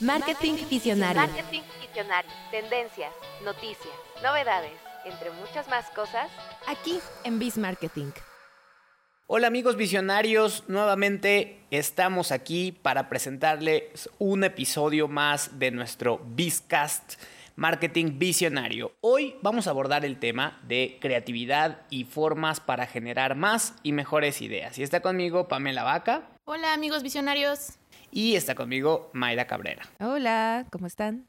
Marketing Visionario. Marketing Visionario. Tendencias, noticias, novedades, entre muchas más cosas. Aquí en Biz Marketing. Hola amigos visionarios, nuevamente estamos aquí para presentarles un episodio más de nuestro Bizcast Marketing Visionario. Hoy vamos a abordar el tema de creatividad y formas para generar más y mejores ideas. Y está conmigo Pamela Vaca. Hola amigos visionarios. Y está conmigo Mayra Cabrera. Hola, ¿cómo están?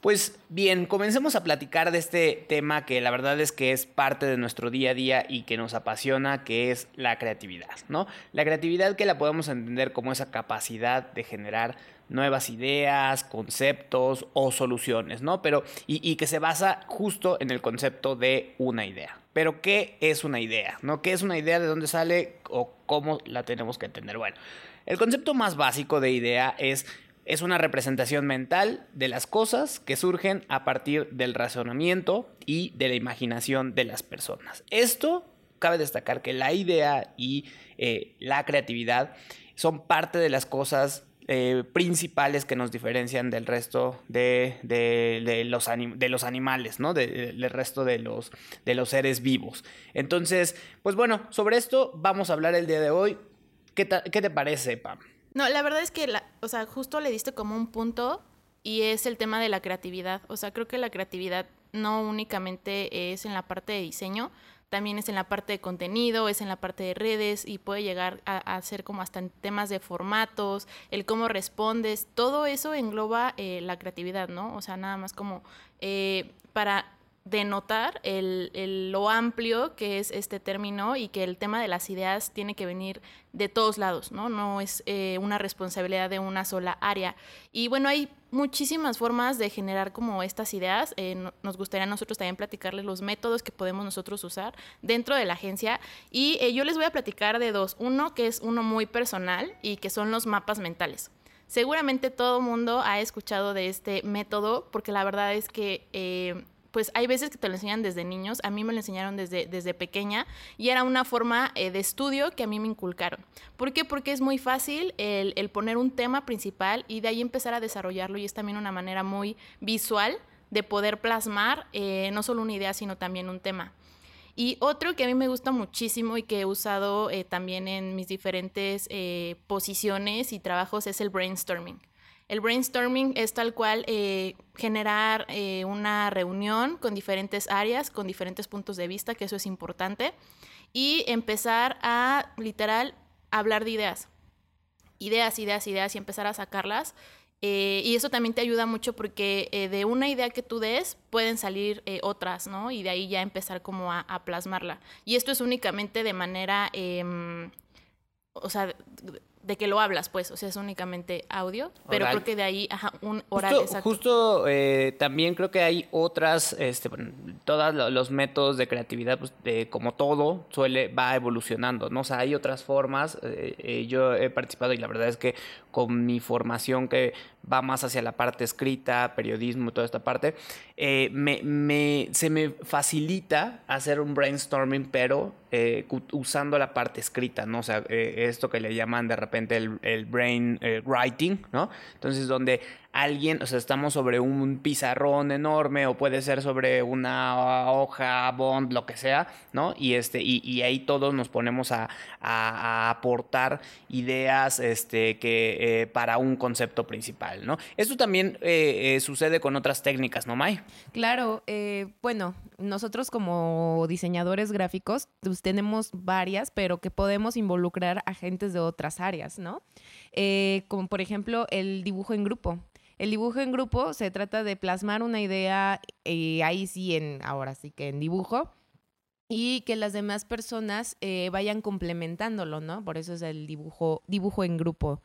Pues bien, comencemos a platicar de este tema que la verdad es que es parte de nuestro día a día y que nos apasiona, que es la creatividad, ¿no? La creatividad que la podemos entender como esa capacidad de generar nuevas ideas, conceptos o soluciones, ¿no? Pero, y, y, que se basa justo en el concepto de una idea. Pero, ¿qué es una idea? ¿No? ¿Qué es una idea? ¿De dónde sale? ¿O cómo la tenemos que entender? Bueno, el concepto más básico de idea es es una representación mental de las cosas que surgen a partir del razonamiento y de la imaginación de las personas. Esto cabe destacar que la idea y eh, la creatividad son parte de las cosas eh, principales que nos diferencian del resto de, de, de, los, de los, animales, ¿no? del resto los, de los seres vivos. Entonces, pues bueno, sobre esto vamos a hablar el día de hoy. ¿Qué, qué te parece, Pam? No, la verdad es que, la, o sea, justo le diste como un punto y es el tema de la creatividad. O sea, creo que la creatividad no únicamente es en la parte de diseño, también es en la parte de contenido, es en la parte de redes y puede llegar a, a ser como hasta en temas de formatos, el cómo respondes, todo eso engloba eh, la creatividad, ¿no? O sea, nada más como eh, para denotar el, el, lo amplio que es este término y que el tema de las ideas tiene que venir de todos lados, ¿no? No es eh, una responsabilidad de una sola área. Y bueno, hay muchísimas formas de generar como estas ideas. Eh, no, nos gustaría a nosotros también platicarles los métodos que podemos nosotros usar dentro de la agencia. Y eh, yo les voy a platicar de dos. Uno que es uno muy personal y que son los mapas mentales. Seguramente todo mundo ha escuchado de este método porque la verdad es que eh, pues hay veces que te lo enseñan desde niños, a mí me lo enseñaron desde, desde pequeña y era una forma eh, de estudio que a mí me inculcaron. ¿Por qué? Porque es muy fácil el, el, poner un tema principal y de ahí empezar a desarrollarlo y es también una manera muy visual de poder plasmar eh, no solo una idea, sino también un tema. Y otro que a mí me gusta muchísimo y que he usado eh, también en mis diferentes eh, posiciones y trabajos es el brainstorming. El brainstorming es tal cual eh, generar eh, una reunión con diferentes áreas, con diferentes puntos de vista, que eso es importante, y empezar a literal hablar de ideas. Ideas, ideas, ideas y empezar a sacarlas. Eh, y eso también te ayuda mucho porque eh, de una idea que tú des pueden salir eh, otras, ¿no? Y de ahí ya empezar como a, a plasmarla. Y esto es únicamente de manera, em, o sea, de que lo hablas, pues, o sea, es únicamente audio, pero Oral. creo que de ahí, ajá, un oral Justo, exacto. justo eh, también creo que hay otras, este, bueno, todos los métodos de creatividad, pues, de, como todo, suele, va evolucionando, ¿no? O sea, hay otras formas, eh, eh, yo he participado y la verdad es que con mi formación que va más hacia la parte escrita, periodismo, toda esta parte, eh, me, me, se me facilita hacer un brainstorming, pero eh, usando la parte escrita, ¿no? O sea, eh, esto que le llaman de repente el, el brain eh, writing, ¿no? Entonces, donde alguien, o sea, estamos sobre un pizarrón enorme o puede ser sobre una hoja, bond, lo que sea, ¿no? Y, este, y, y ahí todos nos ponemos a, a, a aportar ideas este, que, eh, para un concepto principal, ¿no? Esto también eh, eh, sucede con otras técnicas, ¿no, May? Claro, eh, bueno, nosotros como diseñadores gráficos pues, tenemos varias, pero que podemos involucrar agentes de otras áreas, ¿no? Eh, como por ejemplo el dibujo en grupo. El dibujo en grupo se trata de plasmar una idea, eh, ahí sí, en, ahora sí que en dibujo, y que las demás personas eh, vayan complementándolo, ¿no? Por eso es el dibujo, dibujo en grupo.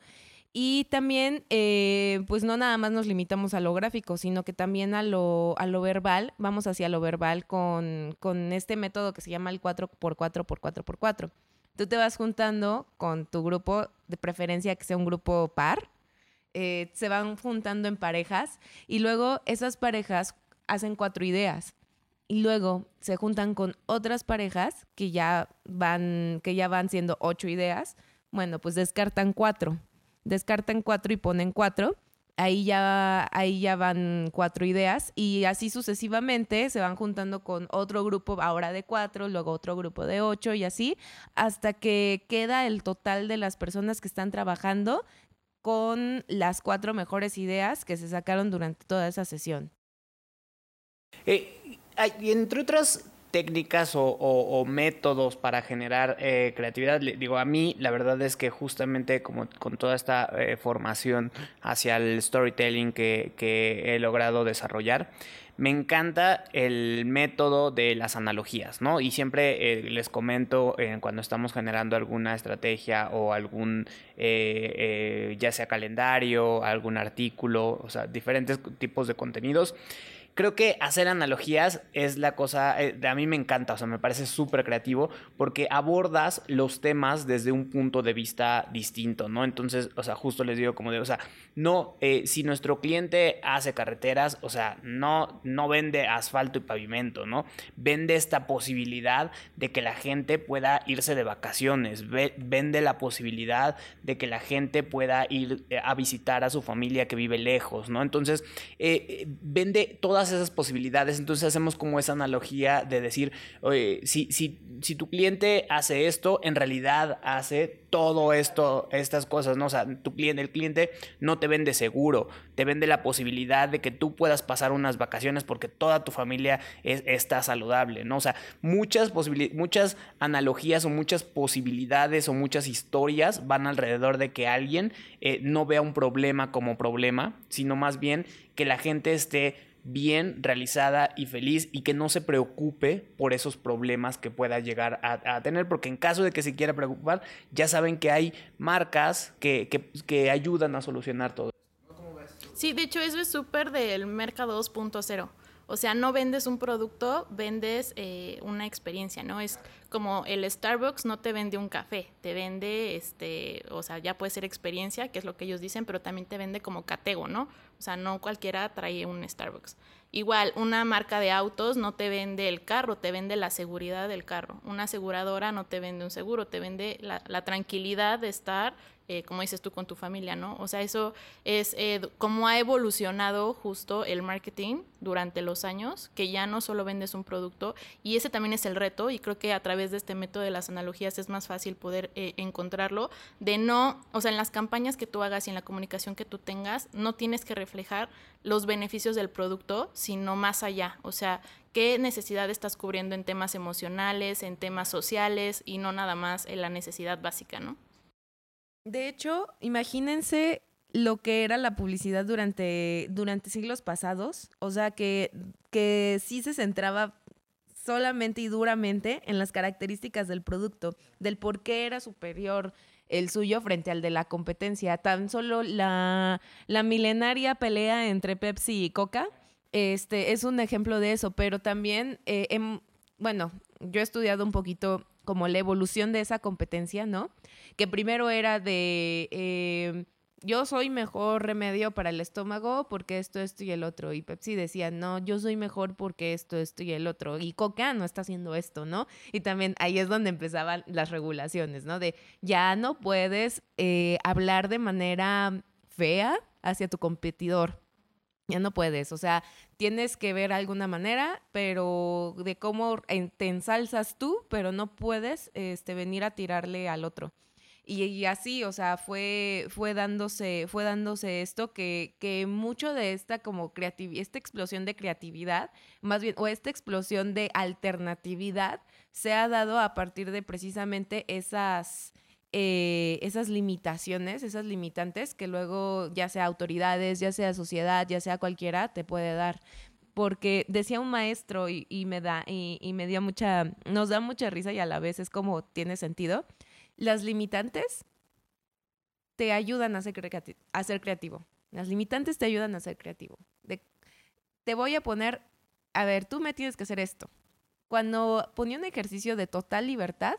Y también, eh, pues no nada más nos limitamos a lo gráfico, sino que también a lo, a lo verbal, vamos hacia lo verbal con, con este método que se llama el 4x4x4x4. Tú te vas juntando con tu grupo, de preferencia que sea un grupo par, eh, se van juntando en parejas y luego esas parejas hacen cuatro ideas y luego se juntan con otras parejas que ya van, que ya van siendo ocho ideas. Bueno, pues descartan cuatro. Descartan cuatro y ponen cuatro. ahí ya, ahí ya van cuatro ideas y así sucesivamente se van juntando con otro grupo ahora de cuatro, luego otro grupo de ocho y así, hasta que queda el total de las personas que están trabajando con las cuatro mejores ideas que se sacaron durante toda esa sesión. Eh, entre otras técnicas o, métodos para generar eh, creatividad. digo, a mí la verdad es que justamente como con toda esta eh, formación hacia el storytelling que, he logrado desarrollar, me encanta el método de las analogías, ¿no? Y siempre eh, les comento cuando estamos generando alguna estrategia o algún, ya sea calendario, algún artículo, o sea, diferentes tipos de contenidos creo que hacer analogías es la cosa, eh, a mí me encanta, o sea, me parece súper creativo porque abordas los temas desde un punto de vista distinto, ¿no? Entonces, o sea, justo les digo como de, o sea, no, eh, si nuestro cliente hace carreteras, o sea, no, no vende asfalto y pavimento, ¿no? Vende esta posibilidad de que la gente pueda irse de vacaciones, vende la posibilidad de que la gente pueda ir eh, a visitar a su familia que vive lejos, ¿no? Entonces, vende todas esas posibilidades. Entonces hacemos como esa analogía de decir, oye, si, si, si tu cliente hace esto, en realidad hace todo esto, estas cosas, ¿no? O sea, tu cliente, el cliente no te vende seguro, te vende la posibilidad de que tú puedas pasar unas vacaciones porque toda tu familia está saludable, ¿no? O sea, muchas muchas analogías o muchas posibilidades o muchas historias van alrededor de que alguien eh, no vea un problema como problema, sino más bien que la gente esté bien realizada y feliz y que no se preocupe por esos problemas que pueda llegar a, tener, porque en caso de que se quiera preocupar, ya saben que hay marcas que, que, ayudan a solucionar todo. Sí, de hecho eso es súper del mercado 2.0. O sea, no vendes un producto, vendes eh, una experiencia, ¿no? Es como el Starbucks no te vende un café, te vende, este, o sea, ya puede ser experiencia, que es lo que ellos dicen, pero también te vende como catego, ¿no? O sea, no cualquiera trae un Starbucks. Igual, una marca de autos no te vende el carro, te vende la seguridad del carro. Una aseguradora no te vende un seguro, te vende la, la tranquilidad de estar eh, como dices tú, con tu familia, ¿no? O sea, eso es eh, como ha evolucionado justo el marketing durante los años, que ya no solo vendes un producto, y ese también es el reto, y creo que a través de este método de las analogías es más fácil poder eh, encontrarlo, de no, o sea, en las campañas que tú hagas y en la comunicación que tú tengas, no tienes que reflejar los beneficios del producto, sino más allá, o sea, qué necesidad estás cubriendo en temas emocionales, en temas sociales, y no nada más en la necesidad básica, ¿no? De hecho, imagínense lo que era la publicidad durante, durante siglos pasados. O sea, que, que sí se centraba solamente y duramente en las características del producto, del por qué era superior el suyo frente al de la competencia. Tan solo la, la milenaria pelea entre Pepsi y Coca este, es un ejemplo de eso, pero también, eh, bueno, yo he estudiado un poquito como la evolución de esa competencia, ¿no? Que primero era de, eh, yo soy mejor remedio para el estómago porque esto, esto y el otro. Y Pepsi decía, no, yo soy mejor porque esto, esto y el otro. Y Coca no está haciendo esto, ¿no? Y también ahí es donde empezaban las regulaciones, ¿no? De ya no puedes eh, hablar de manera fea hacia tu competidor ya no puedes, o sea, tienes que ver alguna manera, pero de cómo te ensalzas tú, pero no puedes este, venir a tirarle al otro. Y, así, o sea, fue, fue dándose, fue dándose esto que, que mucho de esta como esta explosión de creatividad, más bien, o esta explosión de alternatividad, se ha dado a partir de precisamente esas, eh, esas limitaciones, esas limitantes que luego ya sea autoridades, ya sea sociedad, ya sea cualquiera, te puede dar. Porque decía un maestro y, me da, y, me dio mucha, nos da mucha risa y a la vez es como tiene sentido. Las limitantes te ayudan a ser, a ser creativo. Las limitantes te ayudan a ser creativo. te voy a poner, a ver, tú me tienes que hacer esto. Cuando ponía un ejercicio de total libertad,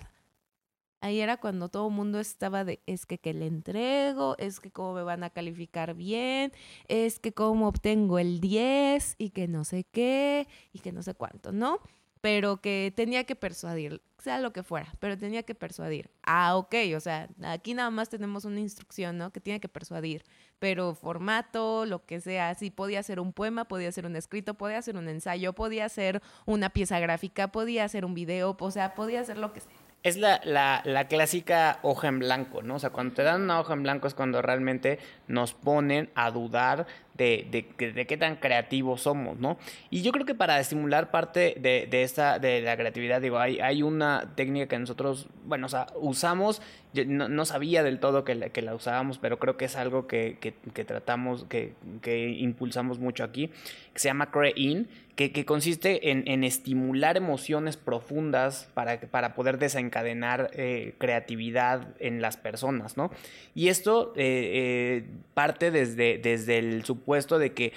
Ahí era cuando todo el mundo estaba de, es que que le entrego, es que cómo me van a calificar bien, es que cómo obtengo el 10 y que no sé qué y que no sé cuánto, ¿no? Pero que tenía que persuadir, sea lo que fuera, pero tenía que persuadir. Ah, ok, o sea, aquí nada más tenemos una instrucción, ¿no? Que tiene que persuadir. pero formato, lo que sea, sí podía ser un poema, podía ser un escrito, podía ser un ensayo, podía ser una pieza gráfica, podía ser un video, o sea, podía ser lo que sea. Es la, la, la, clásica hoja en blanco, ¿no? O sea, cuando te dan una hoja en blanco es cuando realmente nos ponen a dudar de, de, de, qué tan creativos somos, ¿no? Y yo creo que para estimular parte de, de, esta, de la creatividad, digo, hay, hay una técnica que nosotros, bueno, o sea, usamos, no, no sabía del todo que la, que la, usábamos, pero creo que es algo que, que, que tratamos, que, que, impulsamos mucho aquí, que se llama Cre-In, que, que, consiste en, en, estimular emociones profundas para, para poder desencadenar eh, creatividad en las personas, ¿no? Y esto eh, eh, parte desde, desde el supuesto de que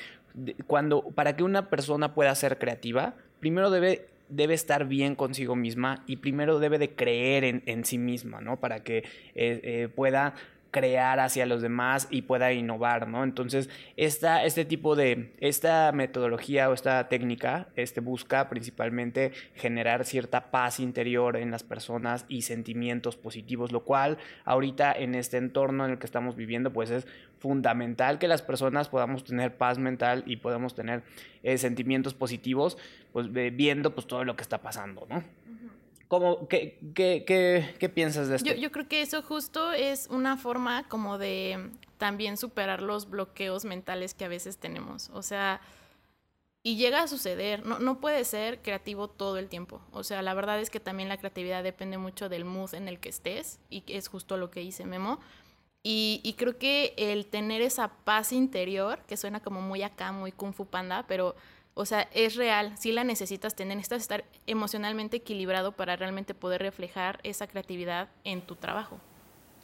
cuando, para que una persona pueda ser creativa, primero debe debe estar bien consigo misma y primero debe de creer en, en sí misma, ¿no? Para que eh, eh, pueda crear hacia los demás y pueda innovar, ¿no? Entonces, esta, este tipo de, esta metodología o esta técnica este, busca principalmente generar cierta paz interior en las personas y sentimientos positivos, lo cual ahorita en este entorno en el que estamos viviendo, pues es fundamental que las personas podamos tener paz mental y podamos tener eh, sentimientos positivos, pues viendo pues todo lo que está pasando, ¿no? ¿Cómo, qué, qué, qué, qué, piensas de esto? Yo, yo, creo que eso justo es una forma como de también superar los bloqueos mentales que a veces tenemos. O sea, y llega a suceder, no, no puede ser creativo todo el tiempo. O sea, la verdad es que también la creatividad depende mucho del mood en el que estés y es justo lo que dice Memo. Y, y creo que el tener esa paz interior, que suena como muy acá, muy kung fu panda, pero o sea, es real, sí la necesitas tener, necesitas estar emocionalmente equilibrado para realmente poder reflejar esa creatividad en tu trabajo.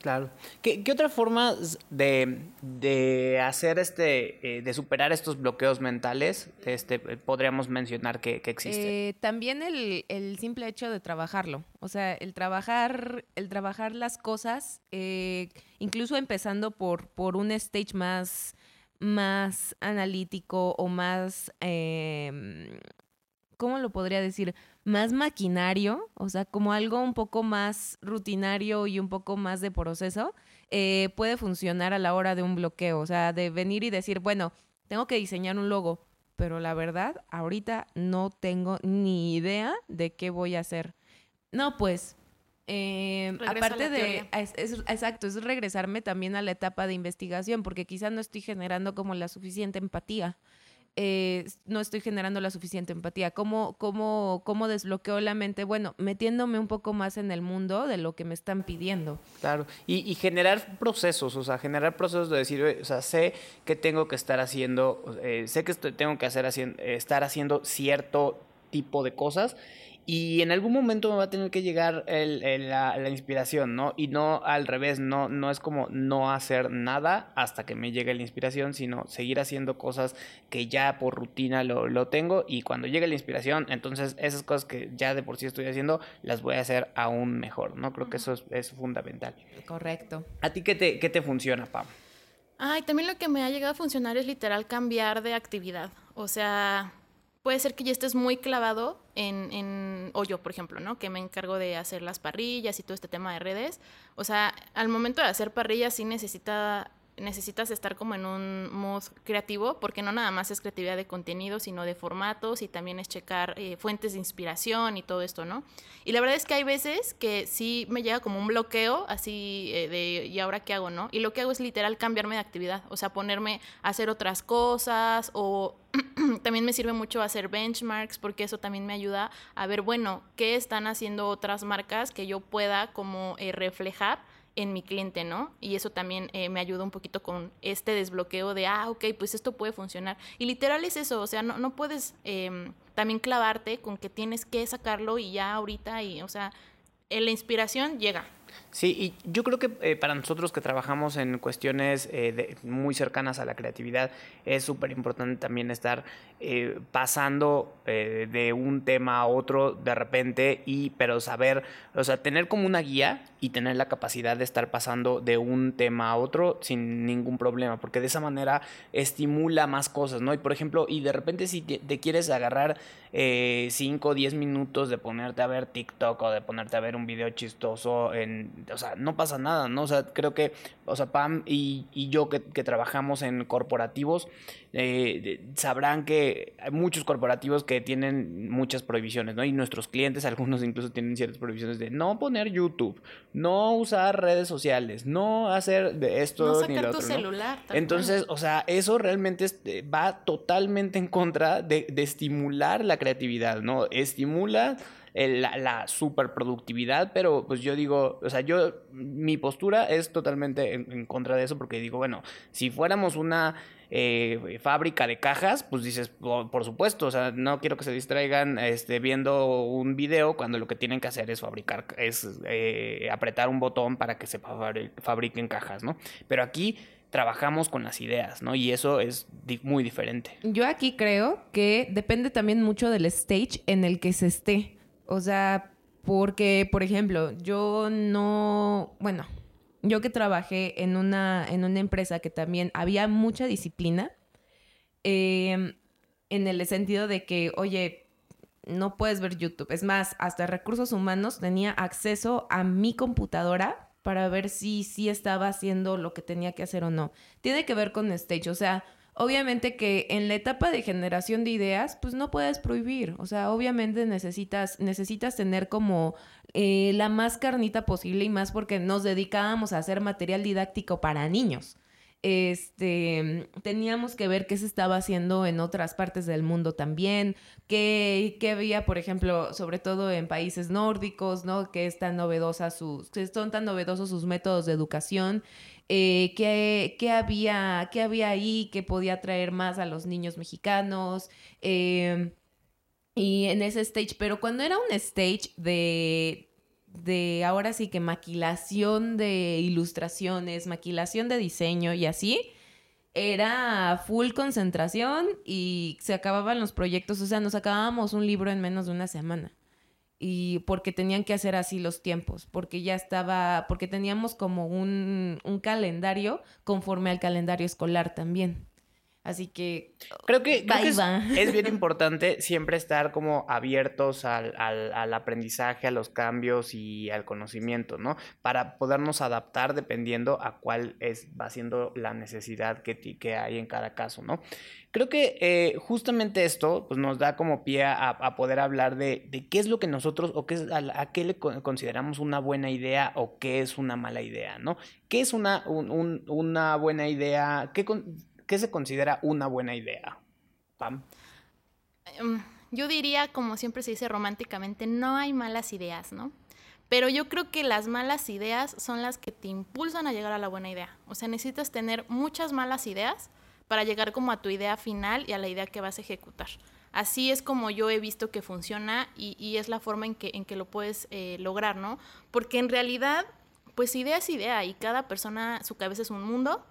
Claro. ¿Qué, qué otra forma de, de, hacer este, eh, de superar estos bloqueos mentales, este, podríamos mencionar que, que existe? Eh, también el, el, simple hecho de trabajarlo. O sea, el trabajar, el trabajar las cosas, eh, incluso empezando por, por un stage más más analítico o más, eh, ¿cómo lo podría decir? Más maquinario, o sea, como algo un poco más rutinario y un poco más de proceso, eh, puede funcionar a la hora de un bloqueo, o sea, de venir y decir, bueno, tengo que diseñar un logo, pero la verdad, ahorita no tengo ni idea de qué voy a hacer. No, pues eh, aparte de, es, es, exacto, es regresarme también a la etapa de investigación, porque quizás no estoy generando como la suficiente empatía. Eh, no estoy generando la suficiente empatía. ¿Cómo, cómo, ¿Cómo desbloqueo la mente? Bueno, metiéndome un poco más en el mundo de lo que me están pidiendo. Claro, y, y generar procesos, o sea, generar procesos de decir, o sea, sé que tengo que estar haciendo, eh, sé que estoy, tengo que hacer, estar haciendo cierto tipo de cosas y en algún momento me va a tener que llegar el, el, la, la, inspiración, ¿no? Y no al revés, no, no es como no hacer nada hasta que me llegue la inspiración, sino seguir haciendo cosas que ya por rutina lo, lo tengo y cuando llegue la inspiración, entonces esas cosas que ya de por sí estoy haciendo, las voy a hacer aún mejor, ¿no? Creo que eso es, es fundamental. Correcto. ¿A ti qué te, qué te funciona, Pam? Ay, también lo que me ha llegado a funcionar es literal cambiar de actividad. O sea, puede ser que ya estés muy clavado en, en, o yo, por ejemplo, ¿no? Que me encargo de hacer las parrillas y todo este tema de redes. O sea, al momento de hacer parrillas sí necesita necesitas estar como en un mood creativo, porque no nada más es creatividad de contenido, sino de formatos y también es checar eh, fuentes de inspiración y todo esto, ¿no? Y la verdad es que hay veces que sí me llega como un bloqueo, así eh, de, ¿y ahora qué hago, no? Y lo que hago es literal cambiarme de actividad, o sea, ponerme a hacer otras cosas o también me sirve mucho hacer benchmarks porque eso también me ayuda a ver, bueno, qué están haciendo otras marcas que yo pueda como eh, reflejar en mi cliente, ¿no? Y eso también eh, me ayuda un poquito con este desbloqueo de, ah, ok, pues esto puede funcionar. Y literal es eso, o sea, no, no puedes eh, también clavarte con que tienes que sacarlo y ya ahorita, y, o sea, la inspiración llega. Sí, y yo creo que eh, para nosotros que trabajamos en cuestiones eh, de, muy cercanas a la creatividad, es súper importante también estar eh, pasando eh, de un tema a otro de repente, y pero saber, o sea, tener como una guía y tener la capacidad de estar pasando de un tema a otro sin ningún problema, porque de esa manera estimula más cosas, ¿no? Y por ejemplo, y de repente si te, te quieres agarrar 5 o 10 minutos de ponerte a ver TikTok o de ponerte a ver un video chistoso en o sea, no pasa nada, ¿no? O sea, creo que, o sea, Pam y, y yo que, que, trabajamos en corporativos, eh, sabrán que hay muchos corporativos que tienen muchas prohibiciones, ¿no? Y nuestros clientes, algunos incluso tienen ciertas prohibiciones de no poner YouTube, no usar redes sociales, no hacer de esto no ni lo tu otro. celular. Entonces, o sea, eso realmente eh, va totalmente en contra de, de estimular la creatividad, ¿no? Estimula la, la superproductividad, pero pues yo digo, o sea, yo, mi postura es totalmente en, contra de eso porque digo, bueno, si fuéramos una eh, fábrica de cajas, pues dices, por, supuesto, o sea, no quiero que se distraigan este, viendo un video cuando lo que tienen que hacer es fabricar, es eh, apretar un botón para que se fabriquen cajas, ¿no? Pero aquí trabajamos con las ideas, ¿no? Y eso es muy diferente. Yo aquí creo que depende también mucho del stage en el que se esté. O sea, porque, por ejemplo, yo no, bueno, yo que trabajé en una, en una empresa que también había mucha disciplina, em, en el sentido de que, oye, no puedes ver YouTube. Es más, hasta recursos humanos tenía acceso a mi computadora para ver si sí estaba haciendo lo que tenía que hacer o no. Tiene que ver con stage, o sea, Obviamente que en la etapa de generación de ideas, pues no puedes prohibir. O sea, obviamente necesitas, necesitas tener como eh, la más carnita posible y más porque nos dedicábamos a hacer material didáctico para niños. Este, teníamos que ver qué se estaba haciendo en otras partes del mundo también, qué, qué había, por ejemplo, sobre todo en países nórdicos, ¿no? Que es tan novedosa sus, que son tan novedosos sus métodos de educación eh, qué, había, qué había ahí que podía atraer más a los niños mexicanos. Em, y en ese stage, pero cuando era un stage de, de ahora sí que maquilación de ilustraciones, maquilación de diseño y así, era full concentración y se acababan los proyectos, o sea, nos acabábamos un libro en menos de una semana y porque tenían que hacer así los tiempos, porque ya estaba, porque teníamos como un, un calendario conforme al calendario escolar también. Así que creo que, es, bien importante siempre estar como abiertos al, al, aprendizaje, a los cambios y al conocimiento, ¿no? Para podernos adaptar dependiendo a cuál es, va siendo la necesidad que, que hay en cada caso, ¿no? Creo que eh, justamente esto pues, nos da como pie a, poder hablar de, de, qué es lo que nosotros o qué es, a, qué le consideramos una buena idea o qué es una mala idea, ¿no? ¿Qué es una, una buena idea? ¿Qué, ¿Qué se considera una buena idea? Pam. Em, yo diría, como siempre se dice románticamente, no hay malas ideas, ¿no? Pero yo creo que las malas ideas son las que te impulsan a llegar a la buena idea. O sea, necesitas tener muchas malas ideas para llegar como a tu idea final y a la idea que vas a ejecutar. Así es como yo he visto que funciona y, es la forma en que, en que lo puedes eh, lograr, ¿no? Porque en realidad, pues idea es idea y cada persona, su cabeza es un mundo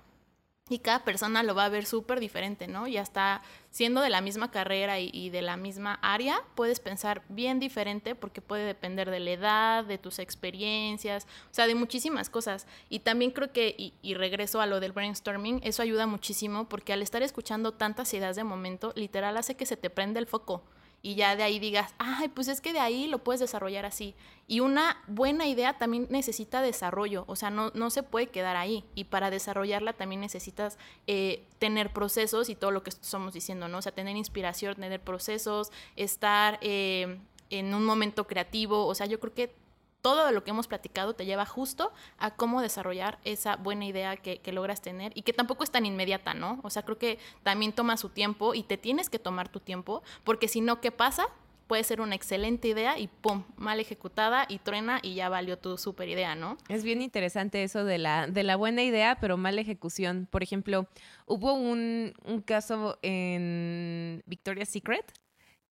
y cada persona lo va a ver súper diferente, ¿no? Y hasta siendo de la misma carrera y, de la misma área, puedes pensar bien diferente porque puede depender de la edad, de tus experiencias, o sea, de muchísimas cosas. Y también creo que, y, y regreso a lo del brainstorming, eso ayuda muchísimo porque al estar escuchando tantas ideas de momento, literal hace que se te prende el foco y ya de ahí digas, ay, pues es que de ahí lo puedes desarrollar así. Y una buena idea también necesita desarrollo, o sea, no, no se puede quedar ahí. Y para desarrollarla también necesitas eh, tener procesos y todo lo que estamos diciendo, ¿no? O sea, tener inspiración, tener procesos, estar eh, en un momento creativo, o sea, yo creo que todo lo que hemos platicado te lleva justo a cómo desarrollar esa buena idea que, logras tener y que tampoco es tan inmediata, ¿no? O sea, creo que también toma su tiempo y te tienes que tomar tu tiempo, porque si no, ¿qué pasa? Puede ser una excelente idea y ¡pum! mal ejecutada y truena y ya valió tu super idea, ¿no? Es bien interesante eso de la, de la buena idea, pero mala ejecución. Por ejemplo, hubo un, un caso en Victoria's Secret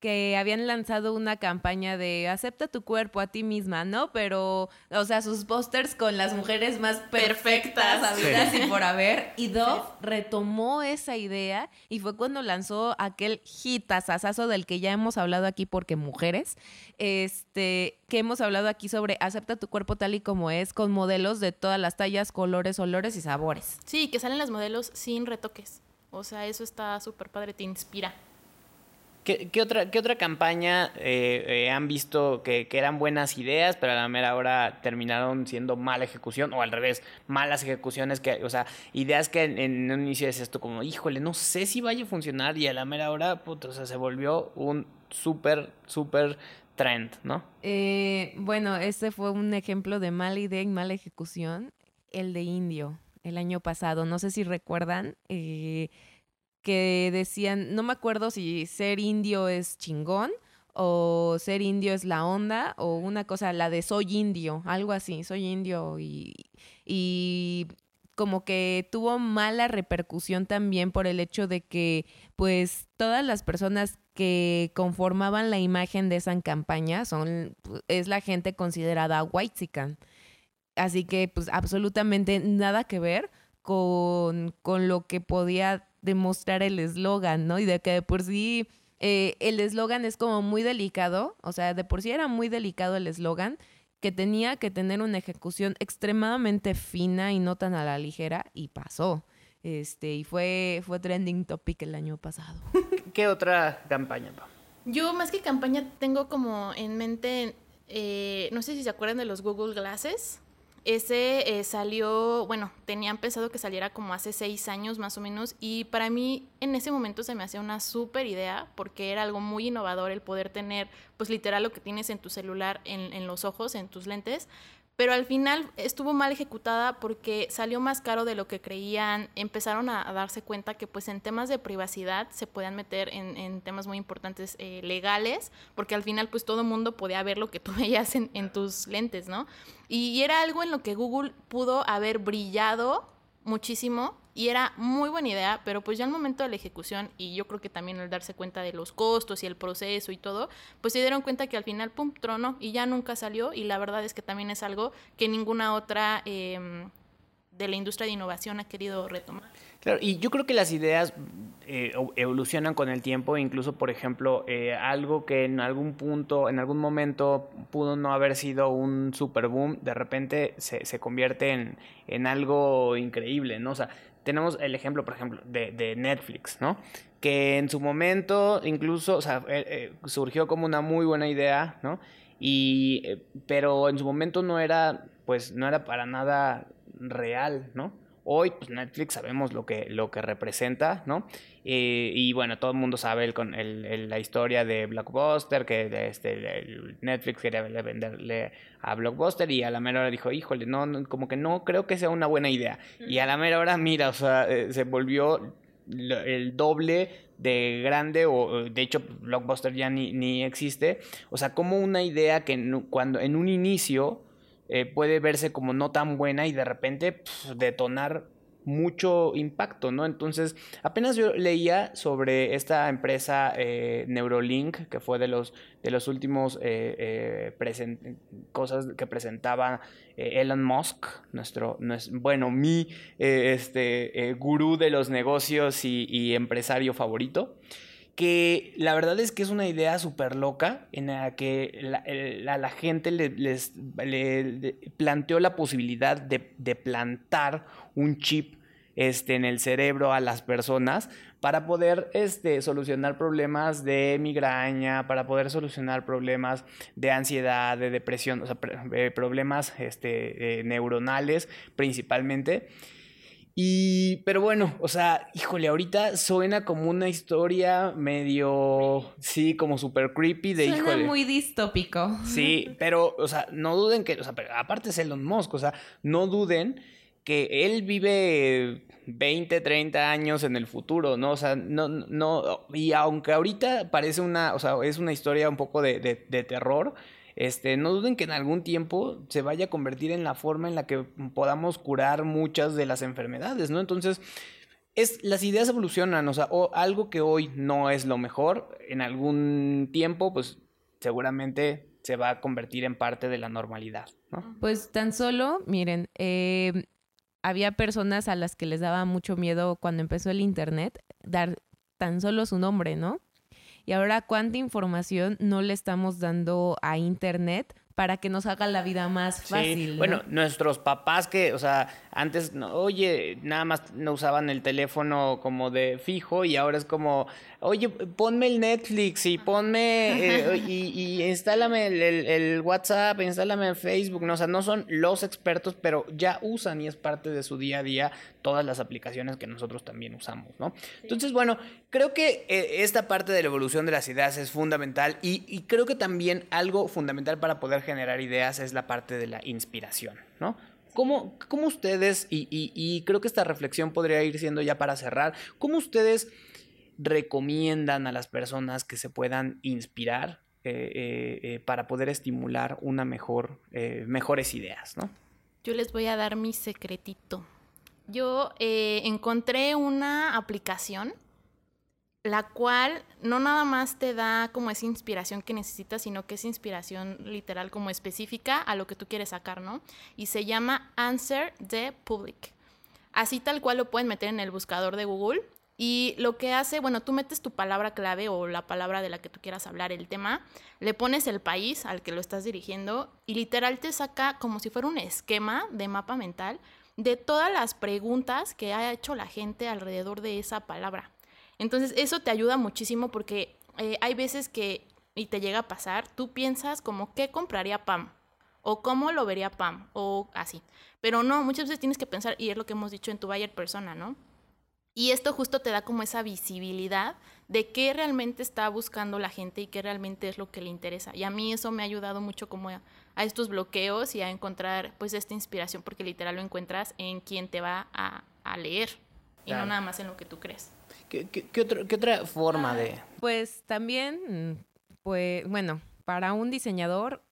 que habían lanzado una campaña de acepta tu cuerpo a ti misma, ¿no? Pero, o sea, sus pósters con las mujeres más perfectas, habidas y por haber. Y Dove retomó esa idea y fue cuando lanzó aquel hitazazazo del que ya hemos hablado aquí porque mujeres, este, que hemos hablado aquí sobre acepta tu cuerpo tal y como es, con modelos de todas las tallas, colores, olores y sabores. Sí, que salen las modelos sin retoques. O sea, eso está súper padre, te inspira. ¿Qué, otra, qué otra campaña eh, eh, han visto que, eran buenas ideas, pero a la mera hora terminaron siendo mala ejecución? O al revés, malas ejecuciones, que, o sea, ideas que en, un inicio es esto como, híjole, no sé si vaya a funcionar y a la mera hora, puto, o sea, se volvió un súper, súper trend, ¿no? Eh, bueno, este fue un ejemplo de mala idea y mala ejecución, el de Indio, el año pasado. No sé si recuerdan. Eh, que decían, no me acuerdo si ser indio es chingón o ser indio es la onda o una cosa, la de soy indio, algo así, soy indio y, y como que tuvo mala repercusión también por el hecho de que pues todas las personas que conformaban la imagen de esa campaña son es la gente considerada white Así que pues absolutamente nada que ver con, con lo que podía demostrar el eslogan, ¿no? Y de que de por sí eh, el eslogan es como muy delicado, o sea, de por sí era muy delicado el eslogan, que tenía que tener una ejecución extremadamente fina y no tan a la ligera, y pasó. Este, y fue, fue trending topic el año pasado. ¿Qué otra campaña, Yo más que campaña tengo como en mente, eh, no sé si se acuerdan de los Google Glasses. Ese eh, salió, bueno, tenían pensado que saliera como hace seis años más o menos y para mí en ese momento se me hacía una súper idea porque era algo muy innovador el poder tener pues literal lo que tienes en tu celular en, en los ojos, en tus lentes, pero al final estuvo mal ejecutada porque salió más caro de lo que creían, empezaron a, darse cuenta que pues en temas de privacidad se podían meter en, temas muy importantes eh, legales, porque al final pues todo mundo podía ver lo que tú veías en, en tus lentes, ¿no? Y era algo en lo que Google pudo haber brillado muchísimo y era muy buena idea, pero pues ya al momento de la ejecución y yo creo que también al darse cuenta de los costos y el proceso y todo, pues se dieron cuenta que al final, pum, trono y ya nunca salió y la verdad es que también es algo que ninguna otra em, de la industria de innovación ha querido retomar. Claro, y yo creo que las ideas eh, evolucionan con el tiempo, incluso, por ejemplo, eh, algo que en algún punto, en algún momento pudo no haber sido un super boom, de repente se, se convierte en, en, algo increíble, ¿no? O sea, tenemos el ejemplo, por ejemplo, de, de Netflix, ¿no? Que en su momento incluso, o sea, eh, surgió como una muy buena idea, ¿no? Y, pero en su momento no era, pues, no era para nada real, ¿no? Hoy, pues Netflix sabemos lo que, lo que representa, ¿no? Eh, y bueno, todo el mundo sabe el, con el, la historia de Blockbuster, que este, Netflix quería venderle a Blockbuster y a la mera hora dijo, híjole, no, como que no creo que sea una buena idea. Y a la mera hora, mira, o sea, eh, se volvió el doble de grande o de hecho Blockbuster ya ni, ni existe. O sea, como una idea que cuando en un inicio eh, puede verse como no tan buena y de repente detonar mucho impacto, ¿no? Entonces, apenas yo leía sobre esta empresa eh, Neurolink, que fue de los, de los últimos eh, cosas que presentaba Elon Musk, nuestro, bueno, mi este, gurú de los negocios y empresario favorito que la verdad es que es una idea súper loca en la que la, la, gente le, les planteó la posibilidad de, plantar un chip este, en el cerebro a las personas para poder este, solucionar problemas de migraña, para poder solucionar problemas de ansiedad, de depresión, o sea, eh, problemas este, eh, neuronales principalmente. Y, pero bueno, o sea, híjole, ahorita suena como una historia medio, sí, como súper creepy de suena muy distópico. Sí, pero, o sea, no duden que, o sea, pero aparte es Elon Musk, o sea, no duden que él vive 20, 30 años en el futuro, ¿no? O sea, no, no, y aunque ahorita parece una, o sea, es una historia un poco de, de, de terror, este, no duden que en algún tiempo se vaya a convertir en la forma en la que podamos curar muchas de las enfermedades, ¿no? Entonces, es, las ideas evolucionan, o sea, o algo que hoy no es lo mejor, en algún tiempo, pues seguramente se va a convertir en parte de la normalidad, ¿no? Pues tan solo, miren, eh, había personas a las que les daba mucho miedo cuando empezó el Internet dar tan solo su nombre, ¿no? Y ahora, ¿cuánta información no le estamos dando a Internet para que nos haga la vida más fácil. Bueno, nuestros papás que, o sea, antes, oye, nada más no usaban el teléfono como de fijo y ahora es como, oye, ponme el Netflix y ponme eh, y, y, instálame el, WhatsApp, instálame el Facebook, no, o sea, no son los expertos, pero ya usan y es parte de su día a día todas las aplicaciones que nosotros también usamos, ¿no? Entonces, bueno, creo que eh, esta parte de la evolución de las ideas es fundamental y, y creo que también algo fundamental para poder generar ideas es la parte de la inspiración, ¿no? ¿Cómo, cómo ustedes, y, y, creo que esta reflexión podría ir siendo ya para cerrar, cómo ustedes recomiendan a las personas que se puedan inspirar eh, eh, eh, para poder estimular una mejor, mejores ideas, ¿no? Yo les voy a dar mi secretito. Yo encontré una aplicación la cual no nada más te da como esa inspiración que necesitas, sino que es inspiración literal como específica a lo que tú quieres sacar, ¿no? Y se llama Answer the Public. Así tal cual lo pueden meter en el buscador de Google. Y lo que hace, bueno, tú metes tu palabra clave o la palabra de la que tú quieras hablar, el tema, le pones el país al que lo estás dirigiendo y literal te saca como si fuera un esquema de mapa mental de todas las preguntas que ha hecho la gente alrededor de esa palabra. Entonces eso te ayuda muchísimo porque eh, hay veces que, y te llega a pasar, tú piensas como, ¿qué compraría Pam? O cómo lo vería Pam, o así. Pero no, muchas veces tienes que pensar, y es lo que hemos dicho en tu buyer persona, ¿no? Y esto justo te da como esa visibilidad de qué realmente está buscando la gente y qué realmente es lo que le interesa. Y a mí eso me ha ayudado mucho como a, estos bloqueos y a encontrar pues esta inspiración porque literal lo encuentras en quien te va a, leer y no nada más en lo que tú crees. ¿Qué, otra forma de...? Pues también, pues bueno, para un diseñador,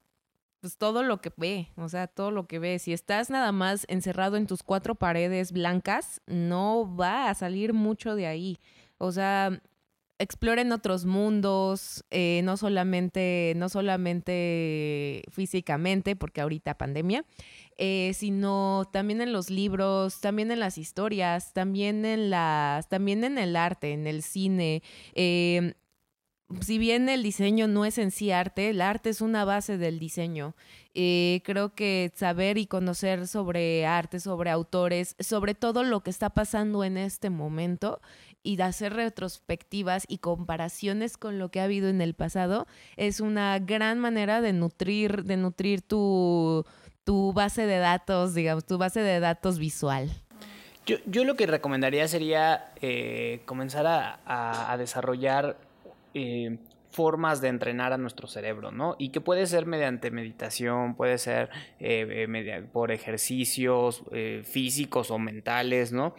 pues todo lo que ve, o sea, todo lo que ve. Si estás nada más encerrado en tus cuatro paredes blancas, no va a salir mucho de ahí. O sea, exploren otros mundos, eh, no solamente, no solamente físicamente, porque ahorita pandemia, eh, sino también en los libros, también en las historias, también en las, también en el arte, en el cine. Em, si bien el diseño no es en sí arte, el arte es una base del diseño. Eh, creo que saber y conocer sobre arte, sobre autores, sobre todo lo que está pasando en este momento y de hacer retrospectivas y comparaciones con lo que ha habido en el pasado es una gran manera de nutrir, de nutrir tu, tu base de datos, digamos, tu base de datos visual? Yo, yo lo que recomendaría sería eh, comenzar a, desarrollar eh, formas de entrenar a nuestro cerebro, ¿no? Y que puede ser mediante meditación, puede ser eh, por ejercicios físicos o mentales, ¿no?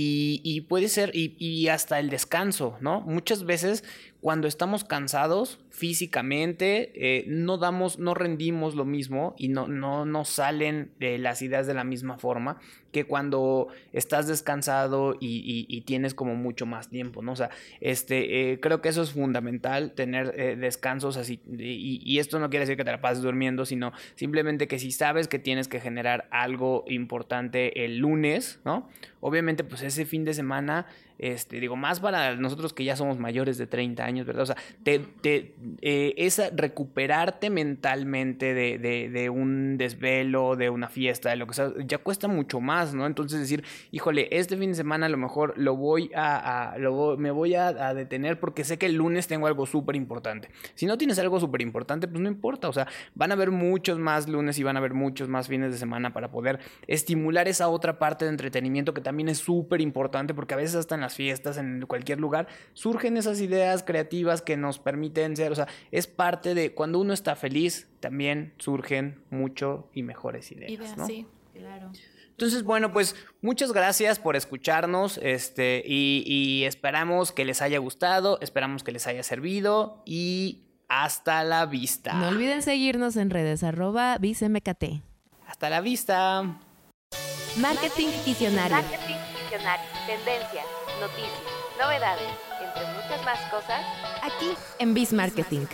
Y, puede ser, y, y, hasta el descanso, ¿no? Muchas veces cuando estamos cansados físicamente, eh, no damos, no rendimos lo mismo y no, no, no salen eh, las ideas de la misma forma que cuando estás descansado y, tienes como mucho más tiempo, ¿no? O sea, este, eh, creo que eso es fundamental, tener descansos así, y, y, esto no quiere decir que te la pases durmiendo, sino simplemente que si sabes que tienes que generar algo importante el lunes, ¿no? Obviamente, pues ese fin de semana este, digo, más para nosotros que ya somos mayores de 30 años, ¿verdad? O sea, te, te, eh, es recuperarte mentalmente de, de, de, un desvelo, de una fiesta, de lo que sea, ya cuesta mucho más, ¿no? Entonces decir, híjole, este fin de semana a lo mejor lo voy a, lo, me voy a, detener porque sé que el lunes tengo algo súper importante. Si no tienes algo súper importante, pues no importa, o sea, van a haber muchos más lunes y van a haber muchos más fines de semana para poder estimular esa otra parte de entretenimiento que también es súper importante porque a veces hasta en la fiestas, en cualquier lugar, surgen esas ideas creativas que nos permiten ser, o sea, es parte de cuando uno está feliz, también surgen mucho y mejores ideas. Sí, claro. Entonces, bueno, pues muchas gracias por escucharnos este, y, y, esperamos que les haya gustado, esperamos que les haya servido y hasta la vista. No olviden seguirnos en redes arroba vicemkt. Hasta la vista. Marketing Visionario. Marketing Visionario. Tendencias noticias, novedades, entre muchas más cosas, aquí en Biz Marketing.